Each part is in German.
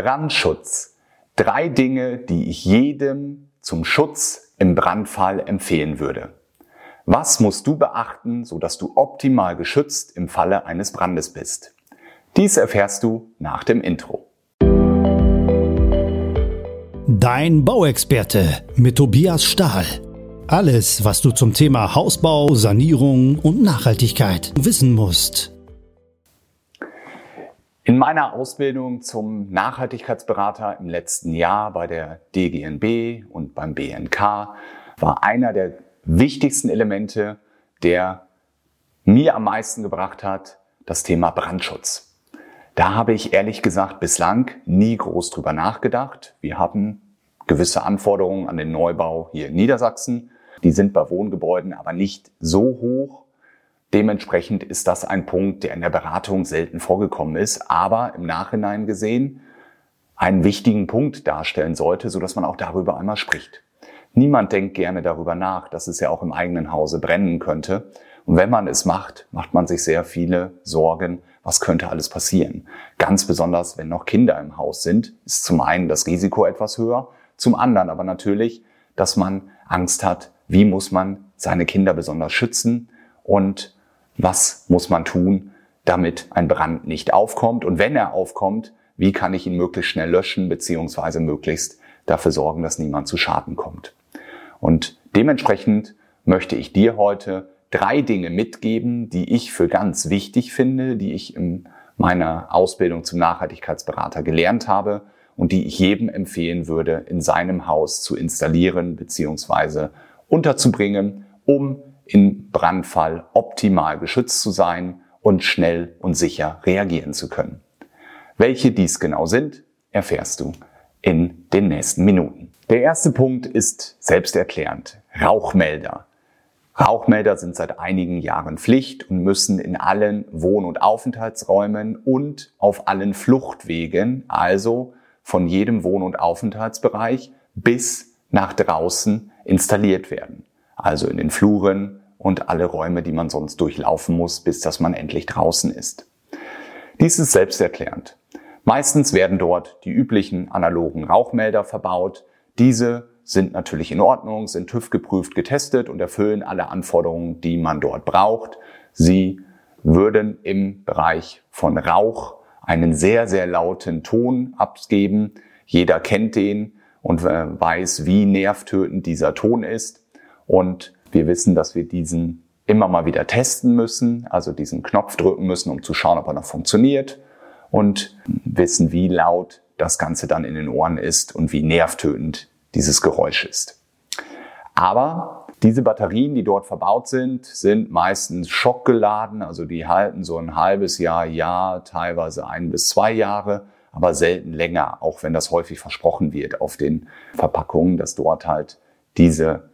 Brandschutz. Drei Dinge, die ich jedem zum Schutz im Brandfall empfehlen würde. Was musst du beachten, sodass du optimal geschützt im Falle eines Brandes bist? Dies erfährst du nach dem Intro. Dein Bauexperte mit Tobias Stahl. Alles, was du zum Thema Hausbau, Sanierung und Nachhaltigkeit wissen musst. In meiner Ausbildung zum Nachhaltigkeitsberater im letzten Jahr bei der DGNB und beim BNK war einer der wichtigsten Elemente, der mir am meisten gebracht hat, das Thema Brandschutz. Da habe ich ehrlich gesagt bislang nie groß drüber nachgedacht. Wir haben gewisse Anforderungen an den Neubau hier in Niedersachsen. Die sind bei Wohngebäuden aber nicht so hoch, Dementsprechend ist das ein Punkt, der in der Beratung selten vorgekommen ist, aber im Nachhinein gesehen einen wichtigen Punkt darstellen sollte, so dass man auch darüber einmal spricht. Niemand denkt gerne darüber nach, dass es ja auch im eigenen Hause brennen könnte. Und wenn man es macht, macht man sich sehr viele Sorgen, was könnte alles passieren. Ganz besonders, wenn noch Kinder im Haus sind, ist zum einen das Risiko etwas höher, zum anderen aber natürlich, dass man Angst hat, wie muss man seine Kinder besonders schützen und was muss man tun, damit ein Brand nicht aufkommt und wenn er aufkommt, wie kann ich ihn möglichst schnell löschen beziehungsweise möglichst dafür sorgen, dass niemand zu Schaden kommt. Und dementsprechend möchte ich dir heute drei Dinge mitgeben, die ich für ganz wichtig finde, die ich in meiner Ausbildung zum Nachhaltigkeitsberater gelernt habe und die ich jedem empfehlen würde, in seinem Haus zu installieren beziehungsweise unterzubringen, um im Brandfall optimal geschützt zu sein und schnell und sicher reagieren zu können. Welche dies genau sind, erfährst du in den nächsten Minuten. Der erste Punkt ist selbsterklärend. Rauchmelder. Rauchmelder sind seit einigen Jahren Pflicht und müssen in allen Wohn- und Aufenthaltsräumen und auf allen Fluchtwegen, also von jedem Wohn- und Aufenthaltsbereich bis nach draußen installiert werden. Also in den Fluren, und alle Räume, die man sonst durchlaufen muss, bis dass man endlich draußen ist. Dies ist selbsterklärend. Meistens werden dort die üblichen analogen Rauchmelder verbaut. Diese sind natürlich in Ordnung, sind TÜV geprüft, getestet und erfüllen alle Anforderungen, die man dort braucht. Sie würden im Bereich von Rauch einen sehr, sehr lauten Ton abgeben. Jeder kennt den und äh, weiß, wie nervtötend dieser Ton ist. Und wir wissen, dass wir diesen immer mal wieder testen müssen, also diesen Knopf drücken müssen, um zu schauen, ob er noch funktioniert und wissen, wie laut das Ganze dann in den Ohren ist und wie nervtötend dieses Geräusch ist. Aber diese Batterien, die dort verbaut sind, sind meistens schockgeladen, also die halten so ein halbes Jahr, Jahr, teilweise ein bis zwei Jahre, aber selten länger, auch wenn das häufig versprochen wird auf den Verpackungen, dass dort halt diese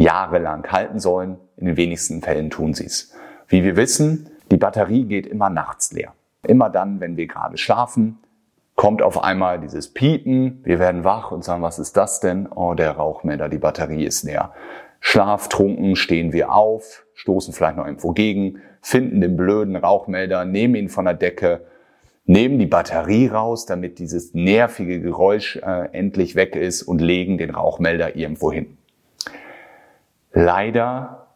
jahrelang halten sollen. In den wenigsten Fällen tun sie es. Wie wir wissen, die Batterie geht immer nachts leer. Immer dann, wenn wir gerade schlafen, kommt auf einmal dieses Piepen. Wir werden wach und sagen, was ist das denn? Oh, der Rauchmelder, die Batterie ist leer. Schlaftrunken stehen wir auf, stoßen vielleicht noch irgendwo gegen, finden den blöden Rauchmelder, nehmen ihn von der Decke, nehmen die Batterie raus, damit dieses nervige Geräusch äh, endlich weg ist und legen den Rauchmelder irgendwo hin. Leider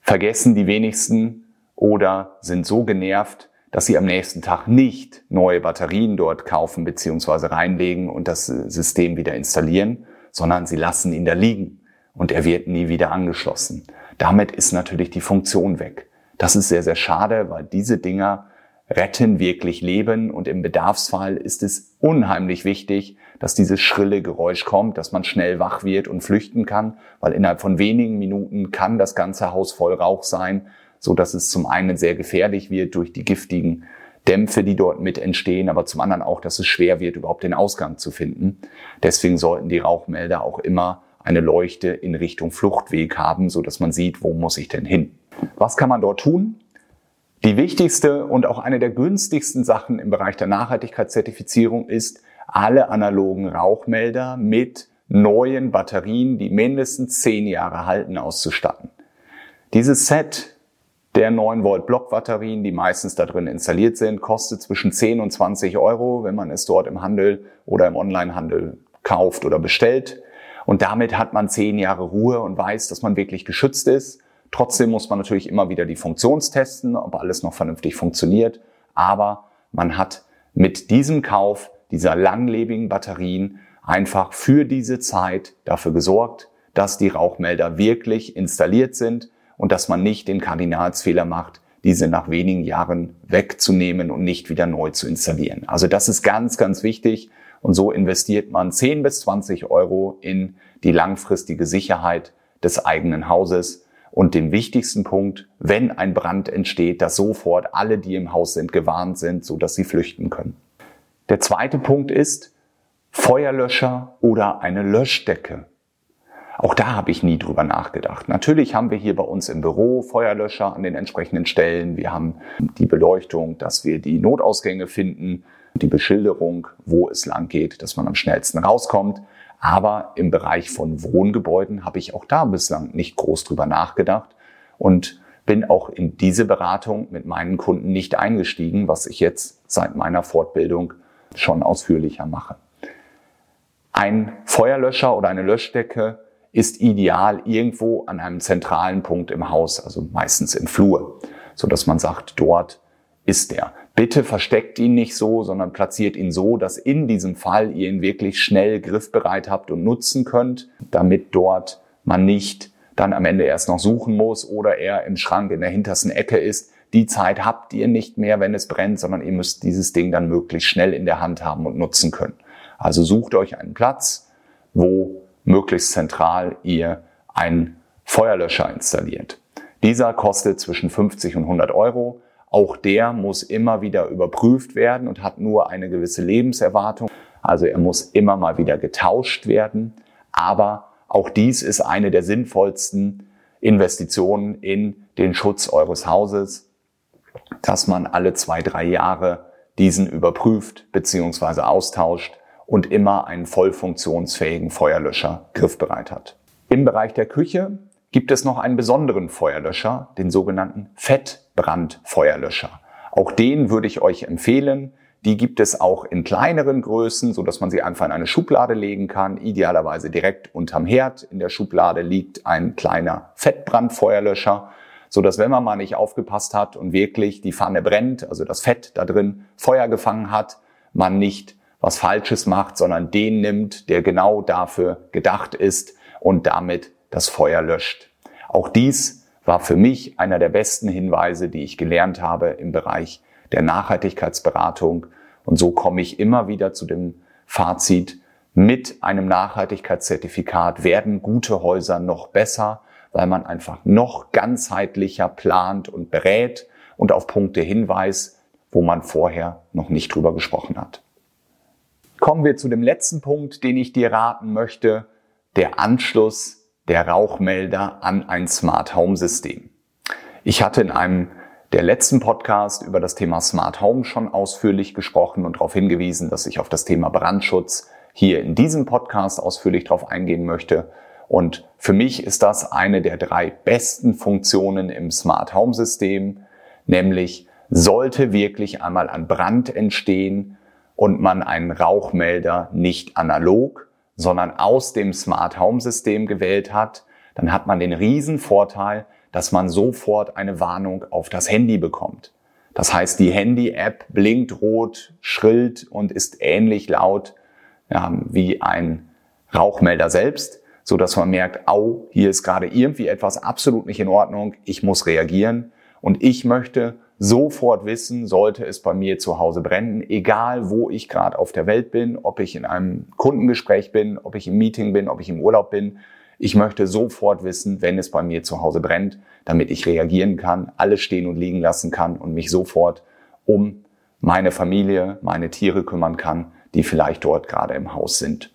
vergessen die wenigsten oder sind so genervt, dass sie am nächsten Tag nicht neue Batterien dort kaufen bzw. reinlegen und das System wieder installieren, sondern sie lassen ihn da liegen und er wird nie wieder angeschlossen. Damit ist natürlich die Funktion weg. Das ist sehr, sehr schade, weil diese Dinger retten wirklich Leben und im Bedarfsfall ist es unheimlich wichtig, dass dieses schrille Geräusch kommt, dass man schnell wach wird und flüchten kann, weil innerhalb von wenigen Minuten kann das ganze Haus voll Rauch sein, so dass es zum einen sehr gefährlich wird durch die giftigen Dämpfe, die dort mit entstehen, aber zum anderen auch, dass es schwer wird, überhaupt den Ausgang zu finden. Deswegen sollten die Rauchmelder auch immer eine Leuchte in Richtung Fluchtweg haben, so dass man sieht, wo muss ich denn hin. Was kann man dort tun? Die wichtigste und auch eine der günstigsten Sachen im Bereich der Nachhaltigkeitszertifizierung ist, alle analogen Rauchmelder mit neuen Batterien, die mindestens zehn Jahre halten, auszustatten. Dieses Set der 9 Volt Blockbatterien, die meistens da drin installiert sind, kostet zwischen 10 und 20 Euro, wenn man es dort im Handel oder im Onlinehandel kauft oder bestellt. Und damit hat man 10 Jahre Ruhe und weiß, dass man wirklich geschützt ist. Trotzdem muss man natürlich immer wieder die Funktionstesten, ob alles noch vernünftig funktioniert. Aber man hat mit diesem Kauf dieser langlebigen Batterien einfach für diese Zeit dafür gesorgt, dass die Rauchmelder wirklich installiert sind und dass man nicht den Kardinalsfehler macht, diese nach wenigen Jahren wegzunehmen und nicht wieder neu zu installieren. Also das ist ganz, ganz wichtig. Und so investiert man 10 bis 20 Euro in die langfristige Sicherheit des eigenen Hauses. Und den wichtigsten Punkt, wenn ein Brand entsteht, dass sofort alle, die im Haus sind, gewarnt sind, so dass sie flüchten können. Der zweite Punkt ist Feuerlöscher oder eine Löschdecke. Auch da habe ich nie drüber nachgedacht. Natürlich haben wir hier bei uns im Büro Feuerlöscher an den entsprechenden Stellen. Wir haben die Beleuchtung, dass wir die Notausgänge finden, die Beschilderung, wo es lang geht, dass man am schnellsten rauskommt. Aber im Bereich von Wohngebäuden habe ich auch da bislang nicht groß drüber nachgedacht und bin auch in diese Beratung mit meinen Kunden nicht eingestiegen, was ich jetzt seit meiner Fortbildung schon ausführlicher mache. Ein Feuerlöscher oder eine Löschdecke ist ideal irgendwo an einem zentralen Punkt im Haus, also meistens im Flur, so dass man sagt, dort ist er. Bitte versteckt ihn nicht so, sondern platziert ihn so, dass in diesem Fall ihr ihn wirklich schnell griffbereit habt und nutzen könnt, damit dort man nicht dann am Ende erst noch suchen muss oder er im Schrank in der hintersten Ecke ist. Die Zeit habt ihr nicht mehr, wenn es brennt, sondern ihr müsst dieses Ding dann möglichst schnell in der Hand haben und nutzen können. Also sucht euch einen Platz, wo möglichst zentral ihr einen Feuerlöscher installiert. Dieser kostet zwischen 50 und 100 Euro. Auch der muss immer wieder überprüft werden und hat nur eine gewisse Lebenserwartung. Also er muss immer mal wieder getauscht werden. Aber auch dies ist eine der sinnvollsten Investitionen in den Schutz eures Hauses, dass man alle zwei, drei Jahre diesen überprüft bzw. austauscht und immer einen voll funktionsfähigen Feuerlöscher griffbereit hat. Im Bereich der Küche gibt es noch einen besonderen Feuerlöscher, den sogenannten Fettbrandfeuerlöscher. Auch den würde ich euch empfehlen. Die gibt es auch in kleineren Größen, so dass man sie einfach in eine Schublade legen kann. Idealerweise direkt unterm Herd. In der Schublade liegt ein kleiner Fettbrandfeuerlöscher, so dass wenn man mal nicht aufgepasst hat und wirklich die Pfanne brennt, also das Fett da drin Feuer gefangen hat, man nicht was Falsches macht, sondern den nimmt, der genau dafür gedacht ist und damit das Feuer löscht. Auch dies war für mich einer der besten Hinweise, die ich gelernt habe im Bereich der Nachhaltigkeitsberatung. Und so komme ich immer wieder zu dem Fazit, mit einem Nachhaltigkeitszertifikat werden gute Häuser noch besser, weil man einfach noch ganzheitlicher plant und berät und auf Punkte hinweist, wo man vorher noch nicht drüber gesprochen hat. Kommen wir zu dem letzten Punkt, den ich dir raten möchte, der Anschluss der Rauchmelder an ein Smart Home System. Ich hatte in einem der letzten Podcast über das Thema Smart Home schon ausführlich gesprochen und darauf hingewiesen, dass ich auf das Thema Brandschutz hier in diesem Podcast ausführlich darauf eingehen möchte. Und für mich ist das eine der drei besten Funktionen im Smart Home System, nämlich sollte wirklich einmal ein Brand entstehen, und man einen Rauchmelder nicht analog, sondern aus dem Smart Home System gewählt hat, dann hat man den riesen Vorteil, dass man sofort eine Warnung auf das Handy bekommt. Das heißt, die Handy-App blinkt rot, schrillt und ist ähnlich laut ja, wie ein Rauchmelder selbst, so dass man merkt, au, hier ist gerade irgendwie etwas absolut nicht in Ordnung, ich muss reagieren und ich möchte sofort wissen, sollte es bei mir zu Hause brennen, egal wo ich gerade auf der Welt bin, ob ich in einem Kundengespräch bin, ob ich im Meeting bin, ob ich im Urlaub bin. Ich möchte sofort wissen, wenn es bei mir zu Hause brennt, damit ich reagieren kann, alles stehen und liegen lassen kann und mich sofort um meine Familie, meine Tiere kümmern kann, die vielleicht dort gerade im Haus sind.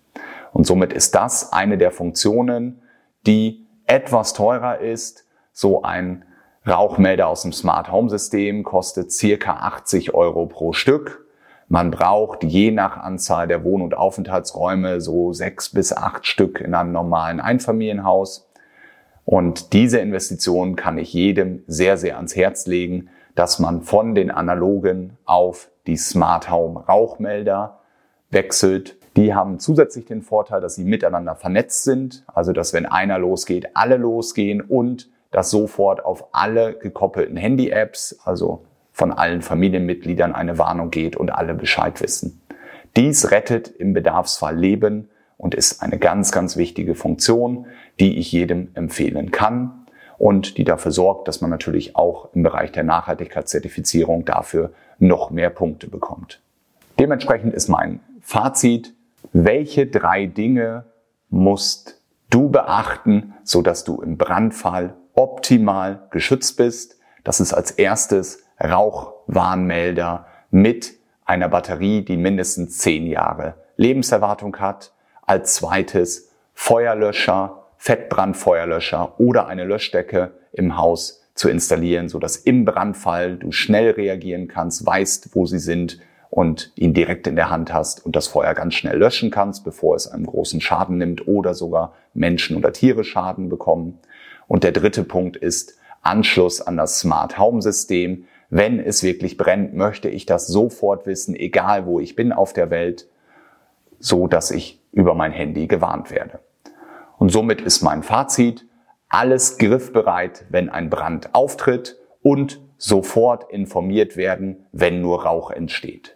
Und somit ist das eine der Funktionen, die etwas teurer ist, so ein Rauchmelder aus dem Smart Home System kostet circa 80 Euro pro Stück. Man braucht je nach Anzahl der Wohn- und Aufenthaltsräume so sechs bis acht Stück in einem normalen Einfamilienhaus. Und diese Investition kann ich jedem sehr, sehr ans Herz legen, dass man von den analogen auf die Smart Home Rauchmelder wechselt. Die haben zusätzlich den Vorteil, dass sie miteinander vernetzt sind, also dass wenn einer losgeht, alle losgehen und dass sofort auf alle gekoppelten Handy-Apps, also von allen Familienmitgliedern eine Warnung geht und alle Bescheid wissen. Dies rettet im Bedarfsfall Leben und ist eine ganz, ganz wichtige Funktion, die ich jedem empfehlen kann und die dafür sorgt, dass man natürlich auch im Bereich der Nachhaltigkeitszertifizierung dafür noch mehr Punkte bekommt. Dementsprechend ist mein Fazit, welche drei Dinge musst du beachten, so dass du im Brandfall optimal geschützt bist? Das ist als erstes Rauchwarnmelder mit einer Batterie, die mindestens zehn Jahre Lebenserwartung hat. Als zweites Feuerlöscher, Fettbrandfeuerlöscher oder eine Löschdecke im Haus zu installieren, so dass im Brandfall du schnell reagieren kannst, weißt, wo sie sind und ihn direkt in der Hand hast und das Feuer ganz schnell löschen kannst, bevor es einen großen Schaden nimmt oder sogar Menschen oder Tiere Schaden bekommen. Und der dritte Punkt ist Anschluss an das Smart Home System, wenn es wirklich brennt, möchte ich das sofort wissen, egal wo ich bin auf der Welt, so dass ich über mein Handy gewarnt werde. Und somit ist mein Fazit, alles griffbereit, wenn ein Brand auftritt und sofort informiert werden, wenn nur Rauch entsteht.